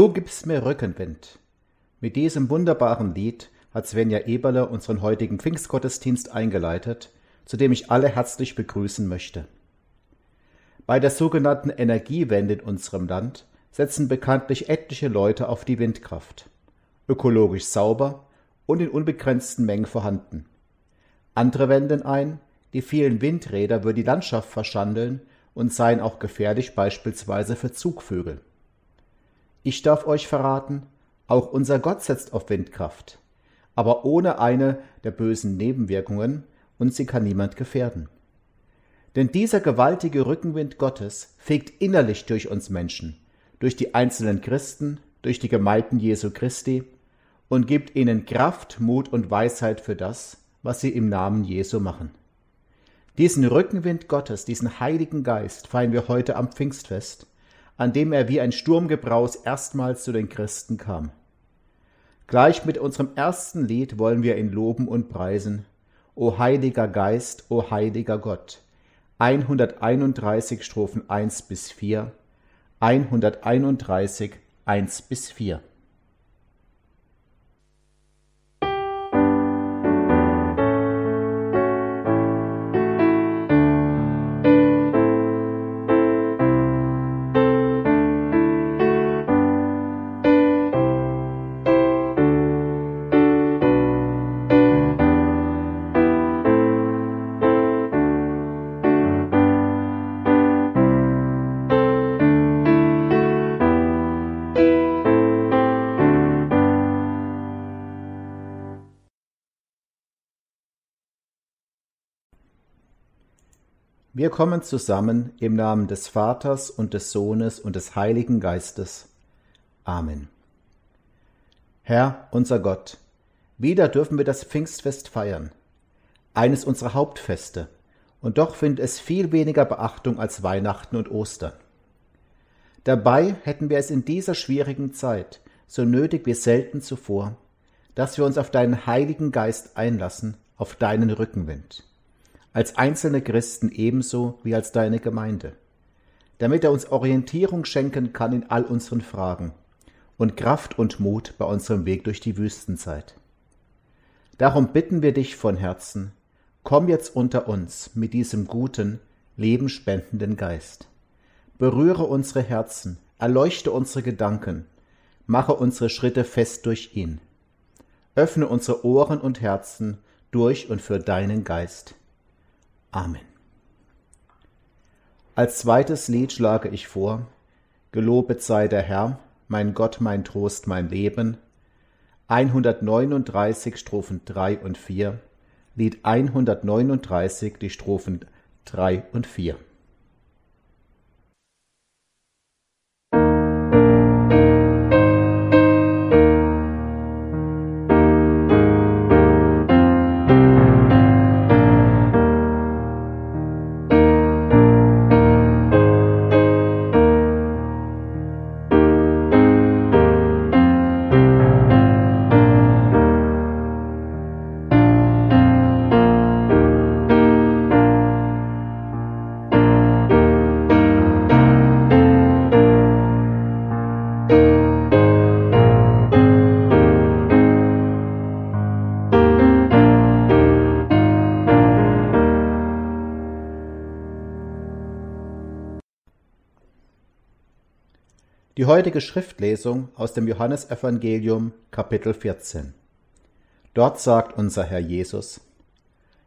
Du gibst mir Rückenwind. Mit diesem wunderbaren Lied hat Svenja Eberle unseren heutigen Pfingstgottesdienst eingeleitet, zu dem ich alle herzlich begrüßen möchte. Bei der sogenannten Energiewende in unserem Land setzen bekanntlich etliche Leute auf die Windkraft. Ökologisch sauber und in unbegrenzten Mengen vorhanden. Andere wenden ein, die vielen Windräder würden die Landschaft verschandeln und seien auch gefährlich beispielsweise für Zugvögel. Ich darf euch verraten, auch unser Gott setzt auf Windkraft, aber ohne eine der bösen Nebenwirkungen und sie kann niemand gefährden. Denn dieser gewaltige Rückenwind Gottes fegt innerlich durch uns Menschen, durch die einzelnen Christen, durch die Gemeinden Jesu Christi und gibt ihnen Kraft, Mut und Weisheit für das, was sie im Namen Jesu machen. Diesen Rückenwind Gottes, diesen Heiligen Geist feiern wir heute am Pfingstfest, an dem er wie ein Sturmgebraus erstmals zu den Christen kam. Gleich mit unserem ersten Lied wollen wir ihn loben und preisen. O heiliger Geist, o heiliger Gott. 131 Strophen 1 bis 4, 131 1 bis 4. Wir kommen zusammen im Namen des Vaters und des Sohnes und des Heiligen Geistes. Amen. Herr, unser Gott, wieder dürfen wir das Pfingstfest feiern, eines unserer Hauptfeste, und doch findet es viel weniger Beachtung als Weihnachten und Ostern. Dabei hätten wir es in dieser schwierigen Zeit so nötig wie selten zuvor, dass wir uns auf deinen Heiligen Geist einlassen, auf deinen Rückenwind als einzelne Christen ebenso wie als deine Gemeinde, damit er uns Orientierung schenken kann in all unseren Fragen und Kraft und Mut bei unserem Weg durch die Wüstenzeit. Darum bitten wir dich von Herzen, komm jetzt unter uns mit diesem guten, lebenspendenden Geist. Berühre unsere Herzen, erleuchte unsere Gedanken, mache unsere Schritte fest durch ihn. Öffne unsere Ohren und Herzen durch und für deinen Geist. Amen. Als zweites Lied schlage ich vor, Gelobet sei der Herr, mein Gott, mein Trost, mein Leben, 139 Strophen 3 und 4, Lied 139, die Strophen 3 und 4. heutige Schriftlesung aus dem Johannesevangelium Kapitel 14. Dort sagt unser Herr Jesus,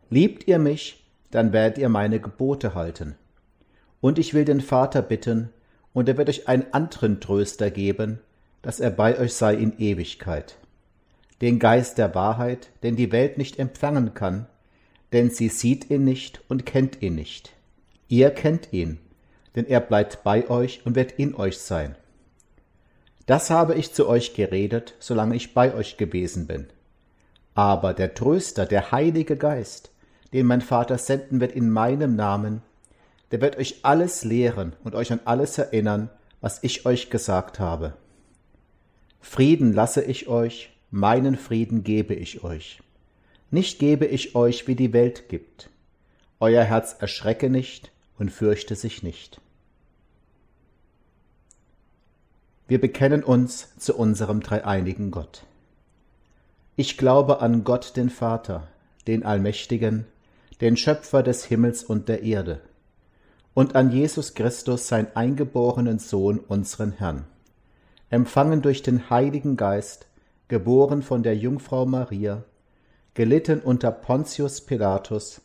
Liebt ihr mich, dann werdet ihr meine Gebote halten. Und ich will den Vater bitten, und er wird euch einen anderen Tröster geben, dass er bei euch sei in Ewigkeit. Den Geist der Wahrheit, den die Welt nicht empfangen kann, denn sie sieht ihn nicht und kennt ihn nicht. Ihr kennt ihn, denn er bleibt bei euch und wird in euch sein. Das habe ich zu euch geredet, solange ich bei euch gewesen bin. Aber der Tröster, der Heilige Geist, den mein Vater senden wird in meinem Namen, der wird euch alles lehren und euch an alles erinnern, was ich euch gesagt habe. Frieden lasse ich euch, meinen Frieden gebe ich euch. Nicht gebe ich euch, wie die Welt gibt. Euer Herz erschrecke nicht und fürchte sich nicht. Wir bekennen uns zu unserem dreieinigen Gott. Ich glaube an Gott den Vater, den Allmächtigen, den Schöpfer des Himmels und der Erde, und an Jesus Christus, sein eingeborenen Sohn, unseren Herrn, empfangen durch den Heiligen Geist, geboren von der Jungfrau Maria, gelitten unter Pontius Pilatus,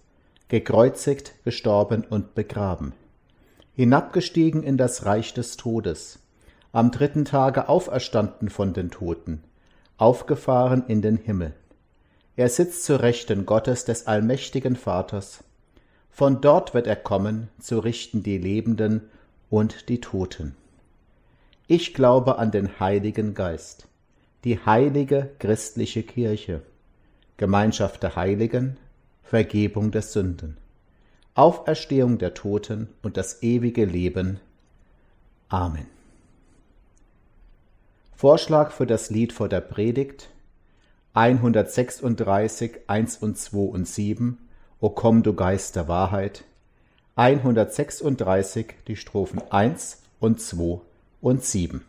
gekreuzigt, gestorben und begraben, hinabgestiegen in das Reich des Todes, am dritten Tage auferstanden von den Toten, aufgefahren in den Himmel. Er sitzt zu Rechten Gottes des allmächtigen Vaters. Von dort wird er kommen, zu richten die Lebenden und die Toten. Ich glaube an den Heiligen Geist, die heilige christliche Kirche, Gemeinschaft der Heiligen, Vergebung der Sünden, Auferstehung der Toten und das ewige Leben. Amen. Vorschlag für das Lied vor der Predigt 136, 1 und 2 und 7, O komm du Geist der Wahrheit, 136, die Strophen 1 und 2 und 7.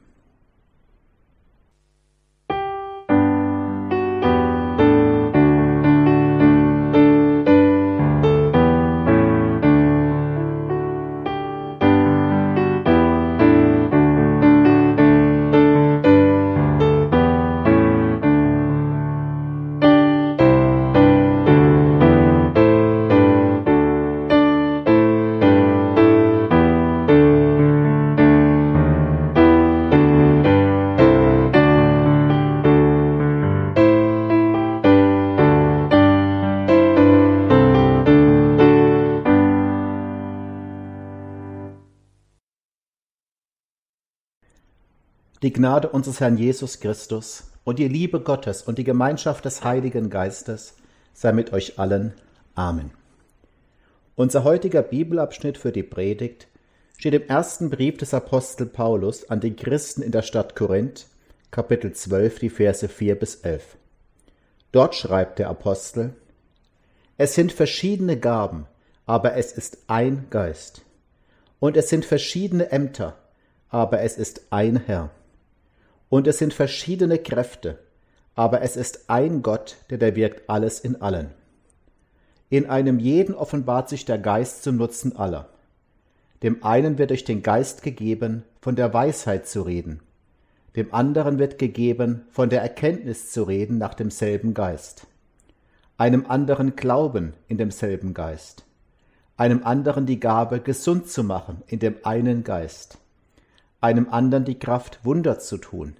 Gnade unseres Herrn Jesus Christus und die Liebe Gottes und die Gemeinschaft des Heiligen Geistes sei mit euch allen. Amen. Unser heutiger Bibelabschnitt für die Predigt steht im ersten Brief des Apostel Paulus an die Christen in der Stadt Korinth, Kapitel 12, die Verse 4 bis 11. Dort schreibt der Apostel, Es sind verschiedene Gaben, aber es ist ein Geist. Und es sind verschiedene Ämter, aber es ist ein Herr und es sind verschiedene Kräfte, aber es ist ein Gott, der da wirkt alles in allen. In einem jeden offenbart sich der Geist zum Nutzen aller. Dem einen wird durch den Geist gegeben, von der Weisheit zu reden, dem anderen wird gegeben, von der Erkenntnis zu reden nach demselben Geist, einem anderen Glauben in demselben Geist, einem anderen die Gabe, gesund zu machen in dem einen Geist, einem anderen die Kraft, Wunder zu tun,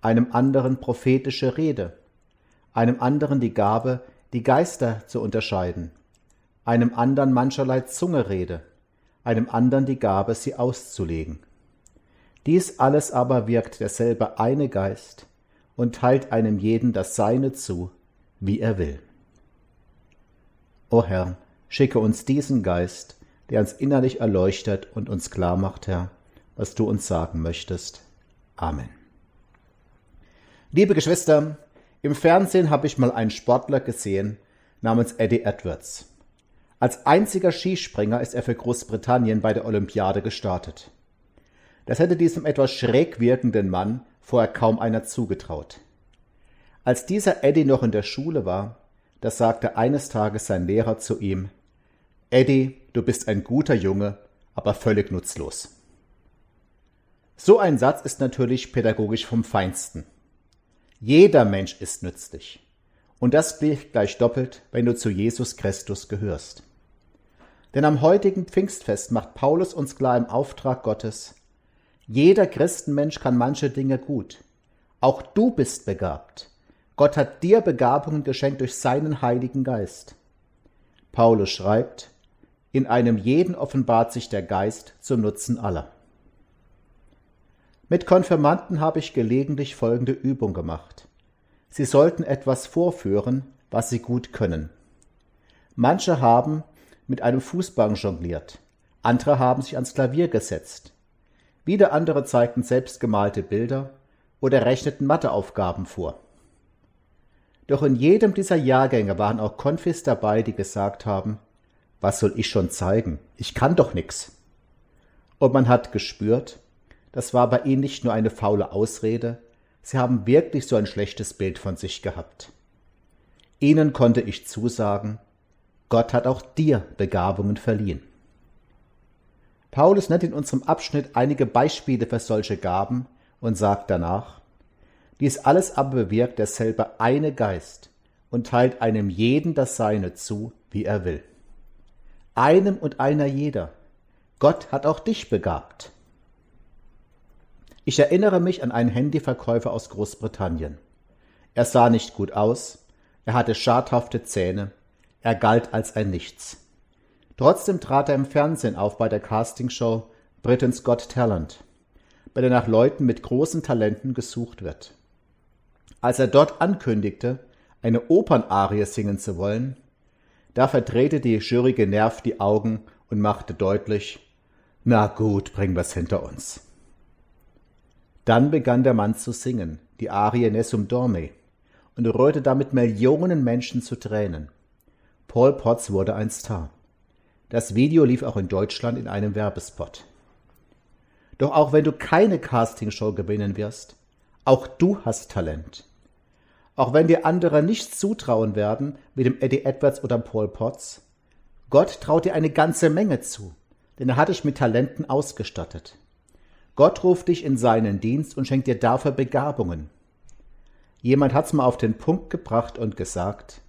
einem anderen prophetische Rede, einem anderen die Gabe, die Geister zu unterscheiden, einem anderen mancherlei Zungerede, einem anderen die Gabe, sie auszulegen. Dies alles aber wirkt derselbe eine Geist und teilt einem jeden das Seine zu, wie er will. O Herr, schicke uns diesen Geist, der uns innerlich erleuchtet und uns klar macht, Herr, was du uns sagen möchtest. Amen. Liebe Geschwister, im Fernsehen habe ich mal einen Sportler gesehen namens Eddie Edwards. Als einziger Skispringer ist er für Großbritannien bei der Olympiade gestartet. Das hätte diesem etwas schräg wirkenden Mann vorher kaum einer zugetraut. Als dieser Eddie noch in der Schule war, da sagte eines Tages sein Lehrer zu ihm, Eddie, du bist ein guter Junge, aber völlig nutzlos. So ein Satz ist natürlich pädagogisch vom Feinsten. Jeder Mensch ist nützlich. Und das gilt gleich doppelt, wenn du zu Jesus Christus gehörst. Denn am heutigen Pfingstfest macht Paulus uns klar im Auftrag Gottes, jeder Christenmensch kann manche Dinge gut. Auch du bist begabt. Gott hat dir Begabungen geschenkt durch seinen Heiligen Geist. Paulus schreibt, in einem jeden offenbart sich der Geist zum Nutzen aller. Mit Konfirmanden habe ich gelegentlich folgende Übung gemacht. Sie sollten etwas vorführen, was sie gut können. Manche haben mit einem Fußball jongliert, andere haben sich ans Klavier gesetzt. Wieder andere zeigten selbstgemalte Bilder oder rechneten Matheaufgaben vor. Doch in jedem dieser Jahrgänge waren auch Konfis dabei, die gesagt haben, was soll ich schon zeigen? Ich kann doch nix. Und man hat gespürt, das war bei ihnen nicht nur eine faule Ausrede, sie haben wirklich so ein schlechtes Bild von sich gehabt. Ihnen konnte ich zusagen, Gott hat auch dir Begabungen verliehen. Paulus nennt in unserem Abschnitt einige Beispiele für solche Gaben und sagt danach, dies alles aber bewirkt derselbe eine Geist und teilt einem jeden das Seine zu, wie er will. Einem und einer jeder. Gott hat auch dich begabt. Ich erinnere mich an einen Handyverkäufer aus Großbritannien. Er sah nicht gut aus, er hatte schadhafte Zähne, er galt als ein Nichts. Trotzdem trat er im Fernsehen auf bei der Castingshow Britain's Got Talent, bei der nach Leuten mit großen Talenten gesucht wird. Als er dort ankündigte, eine Opernarie singen zu wollen, da verdrehte die Jury genervt die Augen und machte deutlich, na gut, bringen wir's hinter uns. Dann begann der Mann zu singen, die Arie Nessum Dorme, und rührte damit Millionen Menschen zu Tränen. Paul Potts wurde ein Star. Das Video lief auch in Deutschland in einem Werbespot. Doch auch wenn du keine Castingshow gewinnen wirst, auch du hast Talent. Auch wenn dir andere nicht zutrauen werden, wie dem Eddie Edwards oder Paul Potts, Gott traut dir eine ganze Menge zu, denn er hat dich mit Talenten ausgestattet. Gott ruft dich in seinen Dienst und schenkt dir dafür Begabungen. Jemand hat's mal auf den Punkt gebracht und gesagt,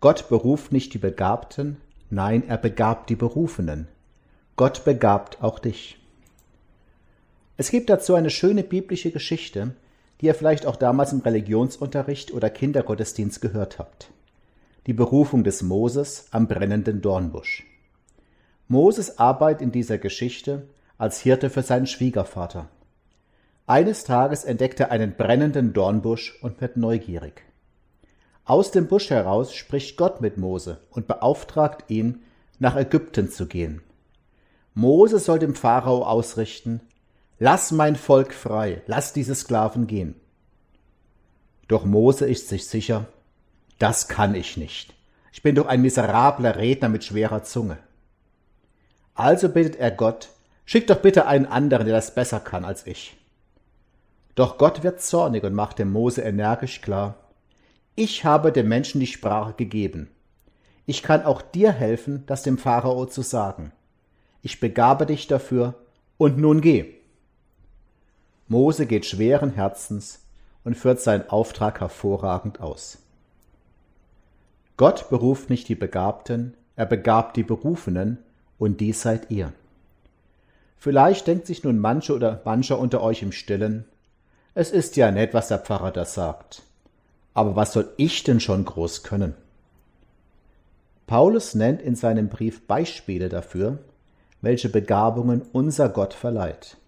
Gott beruft nicht die Begabten, nein, er begabt die Berufenen. Gott begabt auch dich. Es gibt dazu eine schöne biblische Geschichte, die ihr vielleicht auch damals im Religionsunterricht oder Kindergottesdienst gehört habt. Die Berufung des Moses am brennenden Dornbusch. Moses arbeitet in dieser Geschichte als Hirte für seinen Schwiegervater. Eines Tages entdeckt er einen brennenden Dornbusch und wird neugierig. Aus dem Busch heraus spricht Gott mit Mose und beauftragt ihn, nach Ägypten zu gehen. Mose soll dem Pharao ausrichten, Lass mein Volk frei, lass diese Sklaven gehen. Doch Mose ist sich sicher, das kann ich nicht. Ich bin doch ein miserabler Redner mit schwerer Zunge. Also bittet er Gott, schick doch bitte einen anderen, der das besser kann als ich. Doch Gott wird zornig und macht dem Mose energisch klar, ich habe dem Menschen die Sprache gegeben. Ich kann auch dir helfen, das dem Pharao zu sagen. Ich begabe dich dafür, und nun geh. Mose geht schweren Herzens und führt seinen Auftrag hervorragend aus. Gott beruft nicht die Begabten, er begabt die Berufenen, und dies seid ihr. Vielleicht denkt sich nun manche oder mancher unter euch im Stillen, es ist ja nett, was der Pfarrer da sagt. Aber was soll ich denn schon groß können? Paulus nennt in seinem Brief Beispiele dafür, welche Begabungen unser Gott verleiht.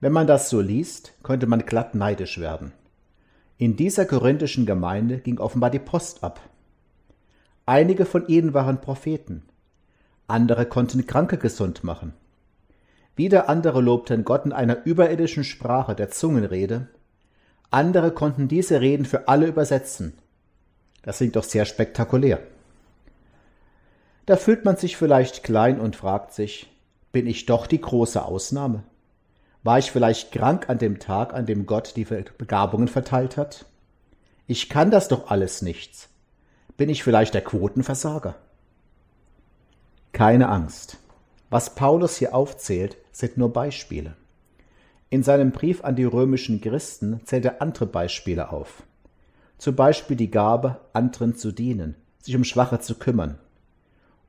Wenn man das so liest, könnte man glatt neidisch werden. In dieser korinthischen Gemeinde ging offenbar die Post ab. Einige von ihnen waren Propheten, andere konnten Kranke gesund machen. Wieder andere lobten Gott in einer überirdischen Sprache der Zungenrede, andere konnten diese Reden für alle übersetzen. Das klingt doch sehr spektakulär. Da fühlt man sich vielleicht klein und fragt sich, bin ich doch die große Ausnahme? War ich vielleicht krank an dem Tag, an dem Gott die Begabungen verteilt hat? Ich kann das doch alles nichts. Bin ich vielleicht der Quotenversager? Keine Angst. Was Paulus hier aufzählt, sind nur Beispiele. In seinem Brief an die römischen Christen zählt er andere Beispiele auf. Zum Beispiel die Gabe, anderen zu dienen, sich um Schwache zu kümmern.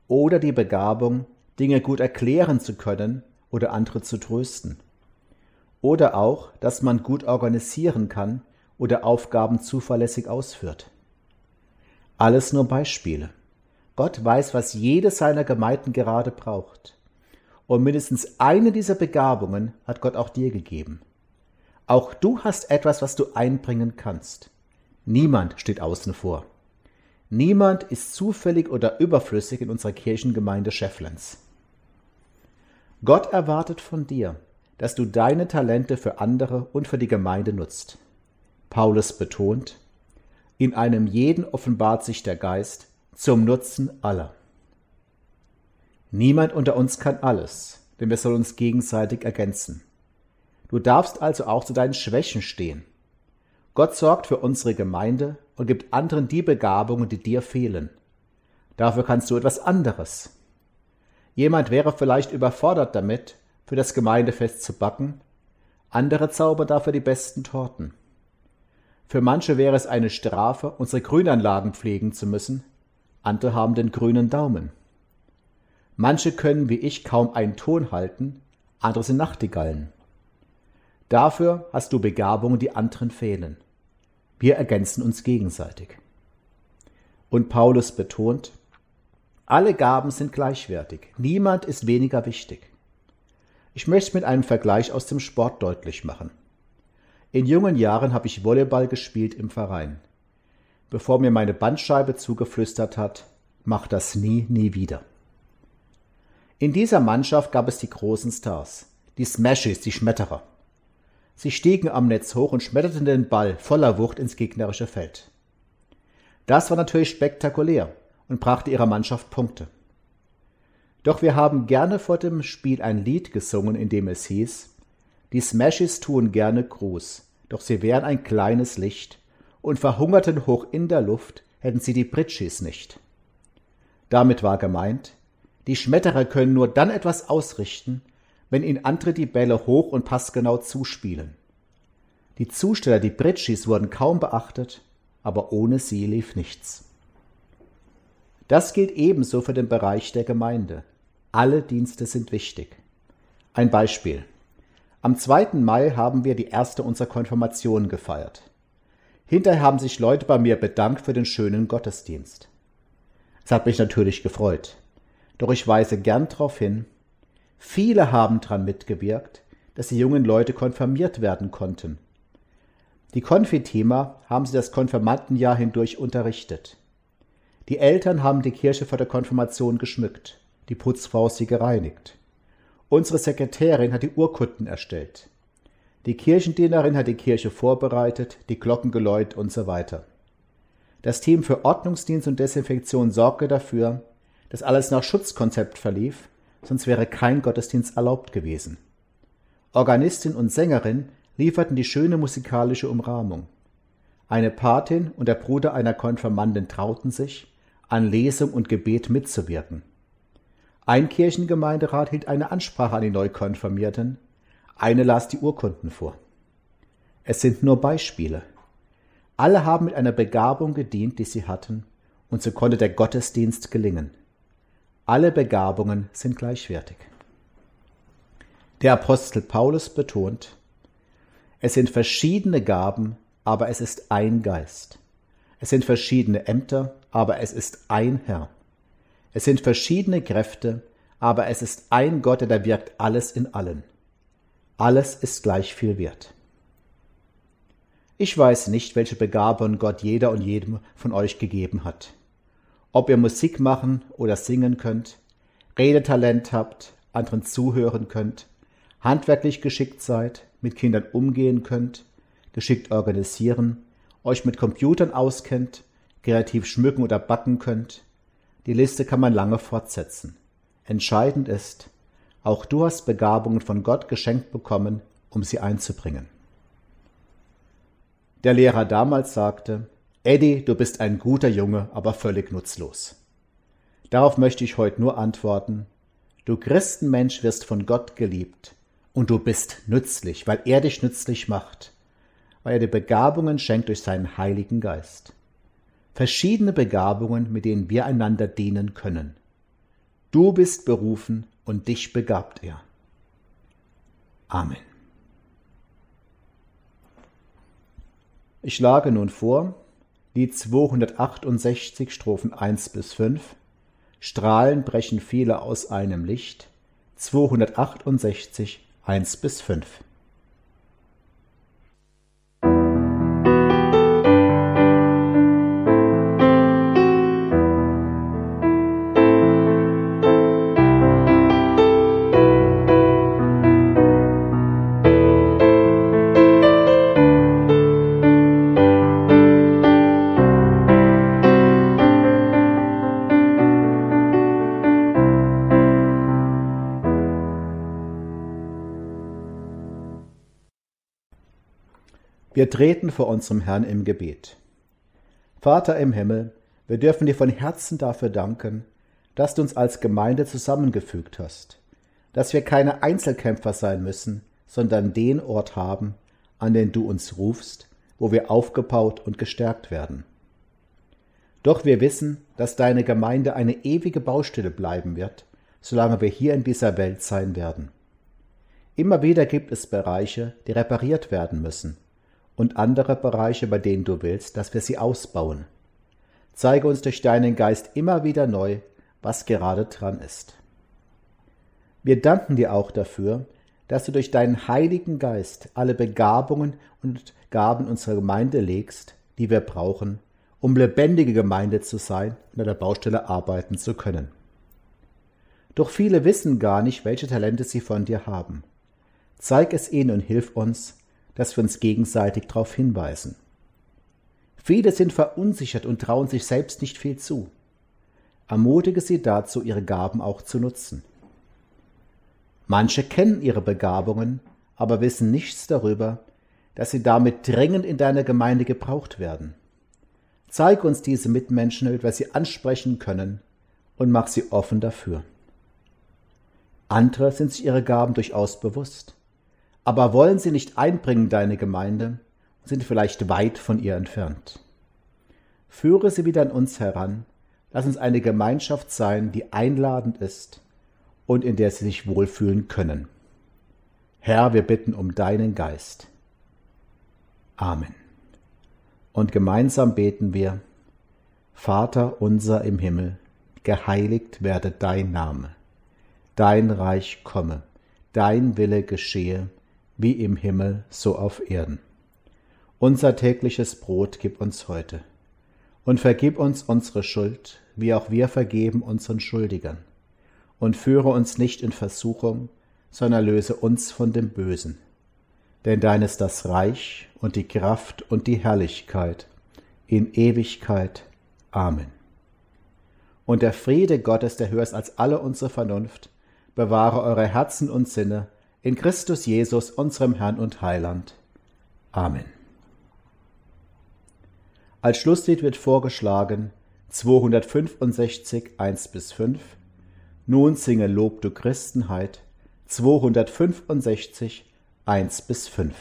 Oder die Begabung, Dinge gut erklären zu können oder andere zu trösten. Oder auch, dass man gut organisieren kann oder Aufgaben zuverlässig ausführt. Alles nur Beispiele. Gott weiß, was jede seiner Gemeinden gerade braucht. Und mindestens eine dieser Begabungen hat Gott auch dir gegeben. Auch du hast etwas, was du einbringen kannst. Niemand steht außen vor. Niemand ist zufällig oder überflüssig in unserer Kirchengemeinde Schefflens. Gott erwartet von dir, dass du deine Talente für andere und für die Gemeinde nutzt. Paulus betont, in einem jeden offenbart sich der Geist zum Nutzen aller. Niemand unter uns kann alles, denn wir sollen uns gegenseitig ergänzen. Du darfst also auch zu deinen Schwächen stehen. Gott sorgt für unsere Gemeinde und gibt anderen die Begabungen, die dir fehlen. Dafür kannst du etwas anderes. Jemand wäre vielleicht überfordert damit, für das Gemeindefest zu backen, andere zaubern dafür die besten Torten. Für manche wäre es eine Strafe, unsere Grünanlagen pflegen zu müssen, andere haben den grünen Daumen. Manche können wie ich kaum einen Ton halten, andere sind Nachtigallen. Dafür hast du Begabungen, die anderen fehlen. Wir ergänzen uns gegenseitig. Und Paulus betont, alle Gaben sind gleichwertig, niemand ist weniger wichtig. Ich möchte mit einem Vergleich aus dem Sport deutlich machen. In jungen Jahren habe ich Volleyball gespielt im Verein, bevor mir meine Bandscheibe zugeflüstert hat, mach das nie, nie wieder. In dieser Mannschaft gab es die großen Stars, die Smashes, die Schmetterer. Sie stiegen am Netz hoch und schmetterten den Ball voller Wucht ins gegnerische Feld. Das war natürlich spektakulär und brachte ihrer Mannschaft Punkte. Doch wir haben gerne vor dem Spiel ein Lied gesungen, in dem es hieß, die Smashes tun gerne Gruß, doch sie wären ein kleines Licht und verhungerten hoch in der Luft, hätten sie die Britschis nicht. Damit war gemeint, die Schmetterer können nur dann etwas ausrichten, wenn ihnen andere die Bälle hoch und passgenau zuspielen. Die Zusteller, die Britschis, wurden kaum beachtet, aber ohne sie lief nichts. Das gilt ebenso für den Bereich der Gemeinde. Alle Dienste sind wichtig. Ein Beispiel. Am 2. Mai haben wir die erste unserer Konfirmationen gefeiert. Hinterher haben sich Leute bei mir bedankt für den schönen Gottesdienst. Es hat mich natürlich gefreut. Doch ich weise gern darauf hin, viele haben daran mitgewirkt, dass die jungen Leute konfirmiert werden konnten. Die Konfithema haben sie das Konfirmandenjahr hindurch unterrichtet. Die Eltern haben die Kirche vor der Konfirmation geschmückt die Putzfrau sie gereinigt. Unsere Sekretärin hat die Urkunden erstellt. Die Kirchendienerin hat die Kirche vorbereitet, die Glocken geläut und so weiter. Das Team für Ordnungsdienst und Desinfektion sorgte dafür, dass alles nach Schutzkonzept verlief, sonst wäre kein Gottesdienst erlaubt gewesen. Organistin und Sängerin lieferten die schöne musikalische Umrahmung. Eine Patin und der Bruder einer Konfirmandin trauten sich, an Lesung und Gebet mitzuwirken. Ein Kirchengemeinderat hielt eine Ansprache an die Neukonfirmierten, eine las die Urkunden vor. Es sind nur Beispiele. Alle haben mit einer Begabung gedient, die sie hatten, und so konnte der Gottesdienst gelingen. Alle Begabungen sind gleichwertig. Der Apostel Paulus betont, es sind verschiedene Gaben, aber es ist ein Geist. Es sind verschiedene Ämter, aber es ist ein Herr. Es sind verschiedene Kräfte, aber es ist ein Gott, der wirkt alles in allen. Alles ist gleich viel wert. Ich weiß nicht, welche Begabung Gott jeder und jedem von euch gegeben hat. Ob ihr Musik machen oder singen könnt, Redetalent habt, anderen zuhören könnt, handwerklich geschickt seid, mit Kindern umgehen könnt, geschickt organisieren, euch mit Computern auskennt, kreativ schmücken oder backen könnt, die Liste kann man lange fortsetzen. Entscheidend ist, auch du hast Begabungen von Gott geschenkt bekommen, um sie einzubringen. Der Lehrer damals sagte, Eddie, du bist ein guter Junge, aber völlig nutzlos. Darauf möchte ich heute nur antworten, du Christenmensch wirst von Gott geliebt und du bist nützlich, weil er dich nützlich macht, weil er dir Begabungen schenkt durch seinen Heiligen Geist verschiedene Begabungen, mit denen wir einander dienen können. Du bist berufen und dich begabt er. Amen. Ich schlage nun vor, Lied 268, Strophen 1 bis 5, Strahlen brechen viele aus einem Licht, 268, 1 bis 5. Wir treten vor unserem Herrn im Gebet. Vater im Himmel, wir dürfen dir von Herzen dafür danken, dass du uns als Gemeinde zusammengefügt hast, dass wir keine Einzelkämpfer sein müssen, sondern den Ort haben, an den du uns rufst, wo wir aufgebaut und gestärkt werden. Doch wir wissen, dass deine Gemeinde eine ewige Baustelle bleiben wird, solange wir hier in dieser Welt sein werden. Immer wieder gibt es Bereiche, die repariert werden müssen, und andere Bereiche, bei denen du willst, dass wir sie ausbauen. Zeige uns durch deinen Geist immer wieder neu, was gerade dran ist. Wir danken dir auch dafür, dass du durch deinen Heiligen Geist alle Begabungen und Gaben unserer Gemeinde legst, die wir brauchen, um lebendige Gemeinde zu sein und an der Baustelle arbeiten zu können. Doch viele wissen gar nicht, welche Talente sie von dir haben. Zeig es ihnen und hilf uns, dass wir uns gegenseitig darauf hinweisen. Viele sind verunsichert und trauen sich selbst nicht viel zu. Ermutige sie dazu, ihre Gaben auch zu nutzen. Manche kennen ihre Begabungen, aber wissen nichts darüber, dass sie damit dringend in deiner Gemeinde gebraucht werden. Zeig uns diese Mitmenschen, damit sie ansprechen können, und mach sie offen dafür. Andere sind sich ihre Gaben durchaus bewusst aber wollen sie nicht einbringen, deine Gemeinde, sind vielleicht weit von ihr entfernt. Führe sie wieder an uns heran, lass uns eine Gemeinschaft sein, die einladend ist und in der sie sich wohlfühlen können. Herr, wir bitten um deinen Geist. Amen. Und gemeinsam beten wir, Vater unser im Himmel, geheiligt werde dein Name, dein Reich komme, dein Wille geschehe, wie im Himmel, so auf Erden. Unser tägliches Brot gib uns heute. Und vergib uns unsere Schuld, wie auch wir vergeben unseren Schuldigern. Und führe uns nicht in Versuchung, sondern löse uns von dem Bösen. Denn dein ist das Reich und die Kraft und die Herrlichkeit in Ewigkeit. Amen. Und der Friede Gottes, der höher ist als alle unsere Vernunft, bewahre eure Herzen und Sinne in Christus Jesus, unserem Herrn und Heiland. Amen. Als Schlusslied wird vorgeschlagen 265 1 bis 5. Nun singe Lob du Christenheit 265 1 bis 5.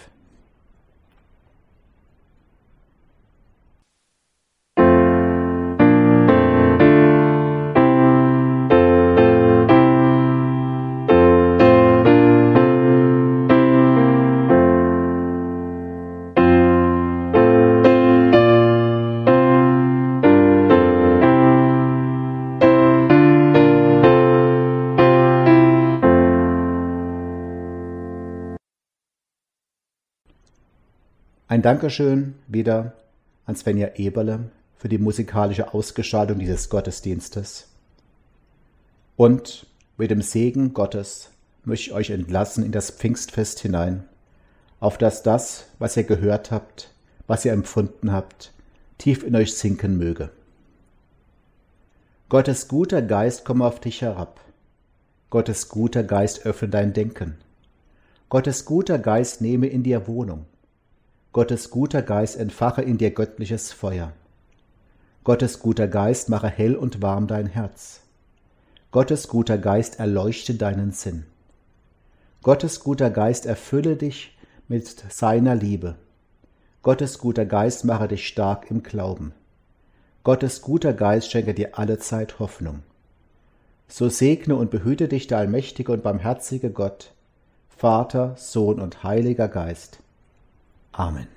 Dankeschön wieder an Svenja Eberle für die musikalische Ausgestaltung dieses Gottesdienstes. Und mit dem Segen Gottes möchte ich euch entlassen in das Pfingstfest hinein, auf dass das, was ihr gehört habt, was ihr empfunden habt, tief in euch sinken möge. Gottes guter Geist komme auf dich herab. Gottes guter Geist öffne dein Denken. Gottes guter Geist nehme in dir Wohnung. Gottes guter Geist entfache in dir göttliches Feuer. Gottes guter Geist mache hell und warm dein Herz. Gottes guter Geist erleuchte deinen Sinn. Gottes guter Geist erfülle dich mit seiner Liebe. Gottes guter Geist mache dich stark im Glauben. Gottes guter Geist schenke dir allezeit Hoffnung. So segne und behüte dich der allmächtige und barmherzige Gott, Vater, Sohn und Heiliger Geist, Amen.